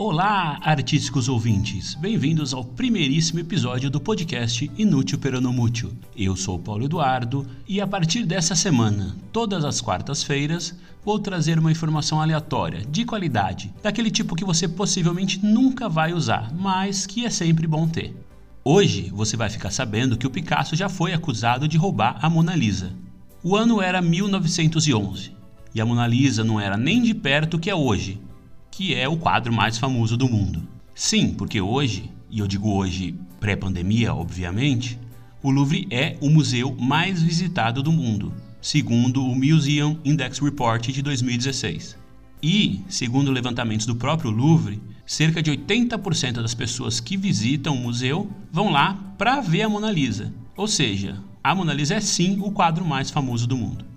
Olá, artísticos ouvintes! Bem-vindos ao primeiríssimo episódio do podcast Inútil Peronomútil. Eu sou Paulo Eduardo e a partir dessa semana, todas as quartas-feiras, vou trazer uma informação aleatória, de qualidade, daquele tipo que você possivelmente nunca vai usar, mas que é sempre bom ter. Hoje você vai ficar sabendo que o Picasso já foi acusado de roubar a Mona Lisa. O ano era 1911 e a Mona Lisa não era nem de perto o que é hoje que é o quadro mais famoso do mundo. Sim, porque hoje, e eu digo hoje pré-pandemia, obviamente, o Louvre é o museu mais visitado do mundo, segundo o Museum Index Report de 2016. E, segundo levantamentos do próprio Louvre, cerca de 80% das pessoas que visitam o museu vão lá para ver a Mona Lisa. Ou seja, a Mona Lisa é sim o quadro mais famoso do mundo.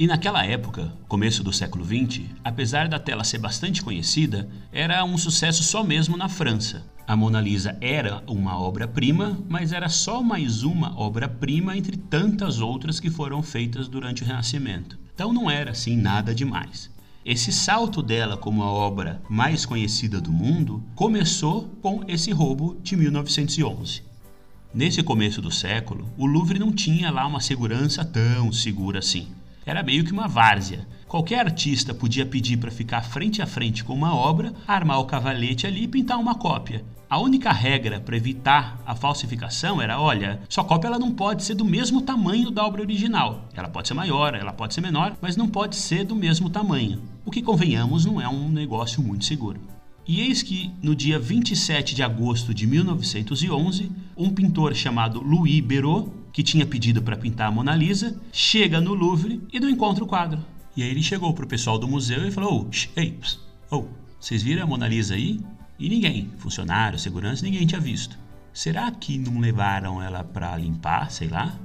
E naquela época, começo do século XX, apesar da tela ser bastante conhecida, era um sucesso só mesmo na França. A Mona Lisa era uma obra-prima, mas era só mais uma obra-prima entre tantas outras que foram feitas durante o Renascimento. Então não era assim nada demais. Esse salto dela como a obra mais conhecida do mundo começou com esse roubo de 1911. Nesse começo do século, o Louvre não tinha lá uma segurança tão segura assim. Era meio que uma várzea. Qualquer artista podia pedir para ficar frente a frente com uma obra, armar o cavalete ali e pintar uma cópia. A única regra para evitar a falsificação era, olha, sua cópia ela não pode ser do mesmo tamanho da obra original. Ela pode ser maior, ela pode ser menor, mas não pode ser do mesmo tamanho. O que convenhamos não é um negócio muito seguro. E eis que, no dia 27 de agosto de 1911, um pintor chamado Louis Béraud que tinha pedido para pintar a Mona Lisa, chega no Louvre e não encontra o quadro. E aí ele chegou pro pessoal do museu e falou: oh, Ei, oh, vocês viram a Mona Lisa aí? E ninguém, funcionário, segurança, ninguém tinha visto. Será que não levaram ela para limpar, sei lá?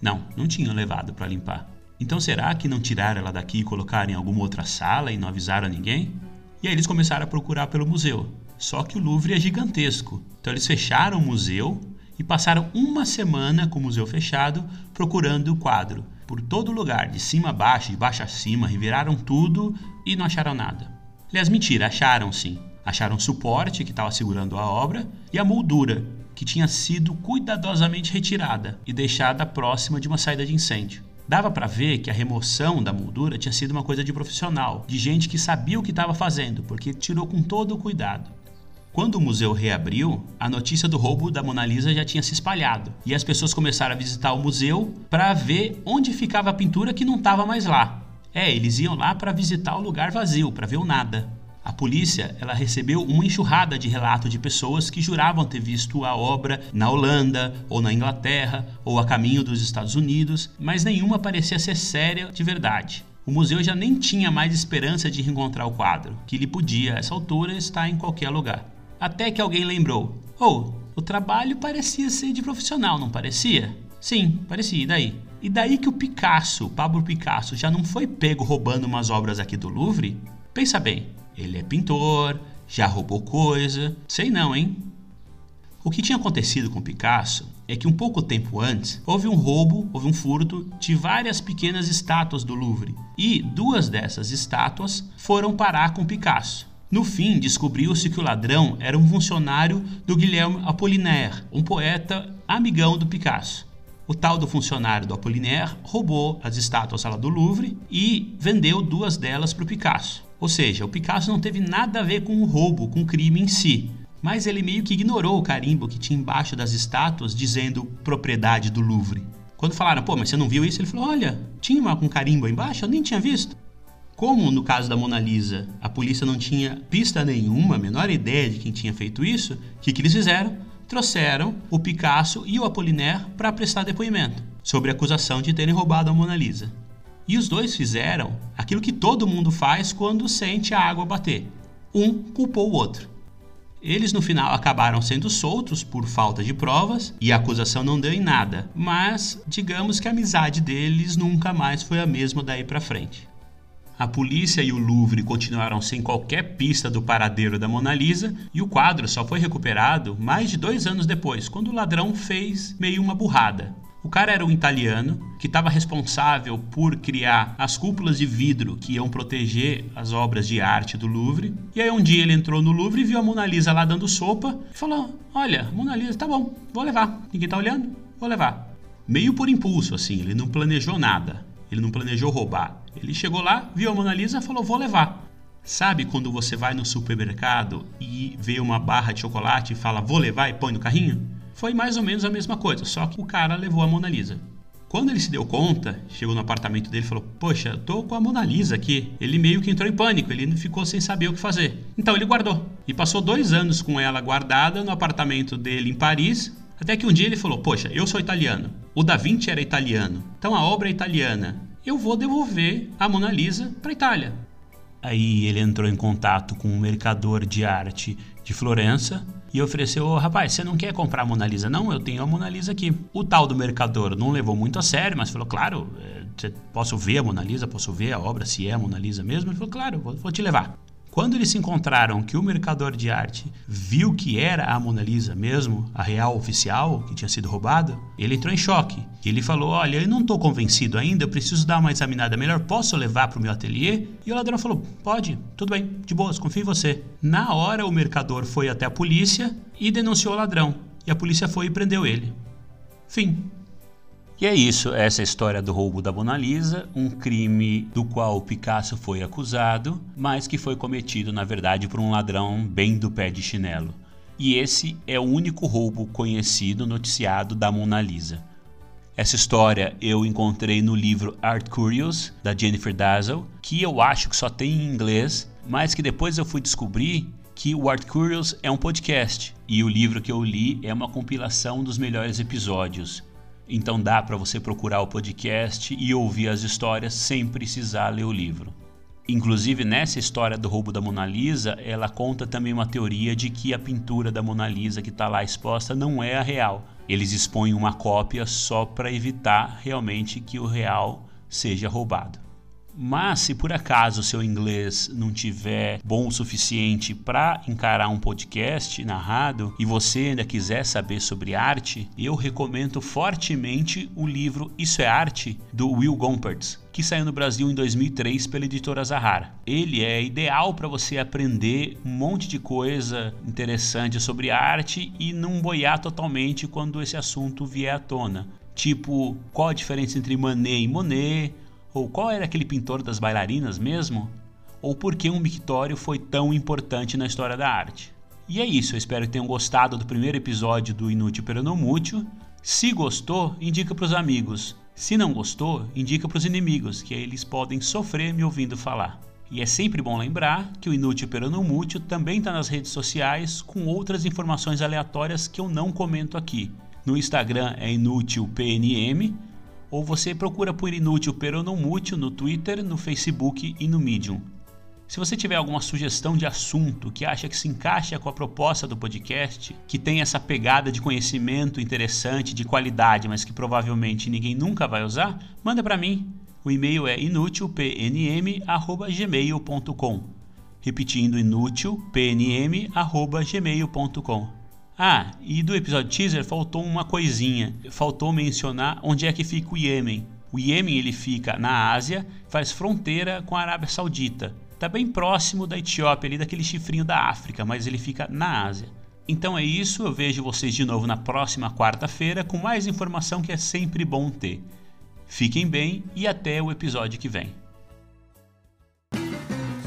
Não, não tinham levado para limpar. Então será que não tiraram ela daqui e colocaram em alguma outra sala e não avisaram ninguém? E aí eles começaram a procurar pelo museu. Só que o Louvre é gigantesco. Então eles fecharam o museu e passaram uma semana com o museu fechado procurando o quadro. Por todo lugar, de cima a baixo, de baixo a cima, reviraram tudo e não acharam nada. Aliás, mentira, acharam sim. Acharam o suporte que estava segurando a obra e a moldura, que tinha sido cuidadosamente retirada e deixada próxima de uma saída de incêndio. Dava para ver que a remoção da moldura tinha sido uma coisa de profissional, de gente que sabia o que estava fazendo, porque tirou com todo o cuidado. Quando o museu reabriu, a notícia do roubo da Mona Lisa já tinha se espalhado e as pessoas começaram a visitar o museu para ver onde ficava a pintura que não estava mais lá. É, eles iam lá para visitar o lugar vazio, para ver o nada. A polícia ela recebeu uma enxurrada de relatos de pessoas que juravam ter visto a obra na Holanda ou na Inglaterra ou a caminho dos Estados Unidos, mas nenhuma parecia ser séria de verdade. O museu já nem tinha mais esperança de reencontrar o quadro, que ele podia, a essa altura, estar em qualquer lugar. Até que alguém lembrou: Oh, o trabalho parecia ser de profissional, não parecia? Sim, parecia, e daí? E daí que o Picasso, Pablo Picasso, já não foi pego roubando umas obras aqui do Louvre? Pensa bem, ele é pintor, já roubou coisa, sei não, hein? O que tinha acontecido com Picasso é que um pouco tempo antes houve um roubo, houve um furto de várias pequenas estátuas do Louvre e duas dessas estátuas foram parar com Picasso. No fim, descobriu-se que o ladrão era um funcionário do Guilherme Apollinaire, um poeta amigão do Picasso. O tal do funcionário do Apollinaire roubou as estátuas lá do Louvre e vendeu duas delas para o Picasso. Ou seja, o Picasso não teve nada a ver com o roubo, com o crime em si. Mas ele meio que ignorou o carimbo que tinha embaixo das estátuas dizendo propriedade do Louvre. Quando falaram, pô, mas você não viu isso? Ele falou, olha, tinha com carimbo embaixo, eu nem tinha visto. Como no caso da Mona Lisa, a polícia não tinha pista nenhuma, a menor ideia de quem tinha feito isso, o que, que eles fizeram? Trouxeram o Picasso e o Apollinaire para prestar depoimento sobre a acusação de terem roubado a Mona Lisa. E os dois fizeram aquilo que todo mundo faz quando sente a água bater. Um culpou o outro. Eles no final acabaram sendo soltos por falta de provas e a acusação não deu em nada, mas digamos que a amizade deles nunca mais foi a mesma daí para frente. A polícia e o Louvre continuaram sem qualquer pista do paradeiro da Mona Lisa e o quadro só foi recuperado mais de dois anos depois, quando o ladrão fez meio uma burrada. O cara era um italiano que estava responsável por criar as cúpulas de vidro que iam proteger as obras de arte do Louvre. E aí um dia ele entrou no Louvre e viu a Mona Lisa lá dando sopa e falou: Olha, Mona Lisa, tá bom, vou levar. Ninguém tá olhando? Vou levar. Meio por impulso, assim, ele não planejou nada. Ele não planejou roubar. Ele chegou lá, viu a Mona Lisa e falou: Vou levar. Sabe quando você vai no supermercado e vê uma barra de chocolate e fala: Vou levar e põe no carrinho? Foi mais ou menos a mesma coisa, só que o cara levou a Mona Lisa. Quando ele se deu conta, chegou no apartamento dele e falou: Poxa, tô com a Mona Lisa aqui. Ele meio que entrou em pânico, ele ficou sem saber o que fazer. Então ele guardou. E passou dois anos com ela guardada no apartamento dele em Paris. Até que um dia ele falou: Poxa, eu sou italiano. O Da Vinci era italiano. Então a obra é italiana. Eu vou devolver a Mona Lisa para Itália. Aí ele entrou em contato com um mercador de arte de Florença e ofereceu: oh, rapaz, você não quer comprar a Mona Lisa? Não, eu tenho a Mona Lisa aqui. O tal do mercador não levou muito a sério, mas falou: claro, é, posso ver a Mona Lisa, posso ver a obra, se é a Mona Lisa mesmo? Ele falou: claro, vou te levar. Quando eles se encontraram que o mercador de arte viu que era a Mona Lisa mesmo, a real oficial que tinha sido roubada, ele entrou em choque. Ele falou: Olha, eu não estou convencido ainda, eu preciso dar uma examinada melhor, posso levar para o meu ateliê? E o ladrão falou: Pode, tudo bem, de boas, confio em você. Na hora, o mercador foi até a polícia e denunciou o ladrão. E a polícia foi e prendeu ele. Fim. E é isso, essa é história do roubo da Mona Lisa, um crime do qual Picasso foi acusado, mas que foi cometido, na verdade, por um ladrão bem do pé de chinelo. E esse é o único roubo conhecido noticiado da Mona Lisa. Essa história eu encontrei no livro Art Curious, da Jennifer Dazzle, que eu acho que só tem em inglês, mas que depois eu fui descobrir que o Art Curious é um podcast e o livro que eu li é uma compilação dos melhores episódios. Então dá para você procurar o podcast e ouvir as histórias sem precisar ler o livro. Inclusive, nessa história do roubo da Mona Lisa, ela conta também uma teoria de que a pintura da Mona Lisa que está lá exposta não é a real. Eles expõem uma cópia só para evitar realmente que o real seja roubado. Mas se por acaso o seu inglês não tiver bom o suficiente para encarar um podcast narrado e você ainda quiser saber sobre arte, eu recomendo fortemente o livro Isso é Arte do Will Gompertz, que saiu no Brasil em 2003 pela editora Zahara. Ele é ideal para você aprender um monte de coisa interessante sobre arte e não boiar totalmente quando esse assunto vier à tona. Tipo, qual a diferença entre Manet e Monet? Ou qual era aquele pintor das bailarinas mesmo? Ou por que um mictório foi tão importante na história da arte? E é isso, eu espero que tenham gostado do primeiro episódio do Inútil Peronomútil. Se gostou, indica para os amigos. Se não gostou, indica para os inimigos, que eles podem sofrer me ouvindo falar. E é sempre bom lembrar que o Inútil Peronomútil também está nas redes sociais com outras informações aleatórias que eu não comento aqui. No Instagram é inútilpnm ou você procura por Inútil Peronomútil no Twitter, no Facebook e no Medium. Se você tiver alguma sugestão de assunto que acha que se encaixa com a proposta do podcast, que tem essa pegada de conhecimento interessante, de qualidade, mas que provavelmente ninguém nunca vai usar, manda para mim. O e-mail é inutilpnm@gmail.com. Repetindo inutilpnm@gmail.com. Ah, e do episódio teaser faltou uma coisinha. Faltou mencionar onde é que fica o Iêmen. O Iêmen ele fica na Ásia, faz fronteira com a Arábia Saudita. Está bem próximo da Etiópia, ali daquele chifrinho da África, mas ele fica na Ásia. Então é isso, eu vejo vocês de novo na próxima quarta-feira com mais informação que é sempre bom ter. Fiquem bem e até o episódio que vem.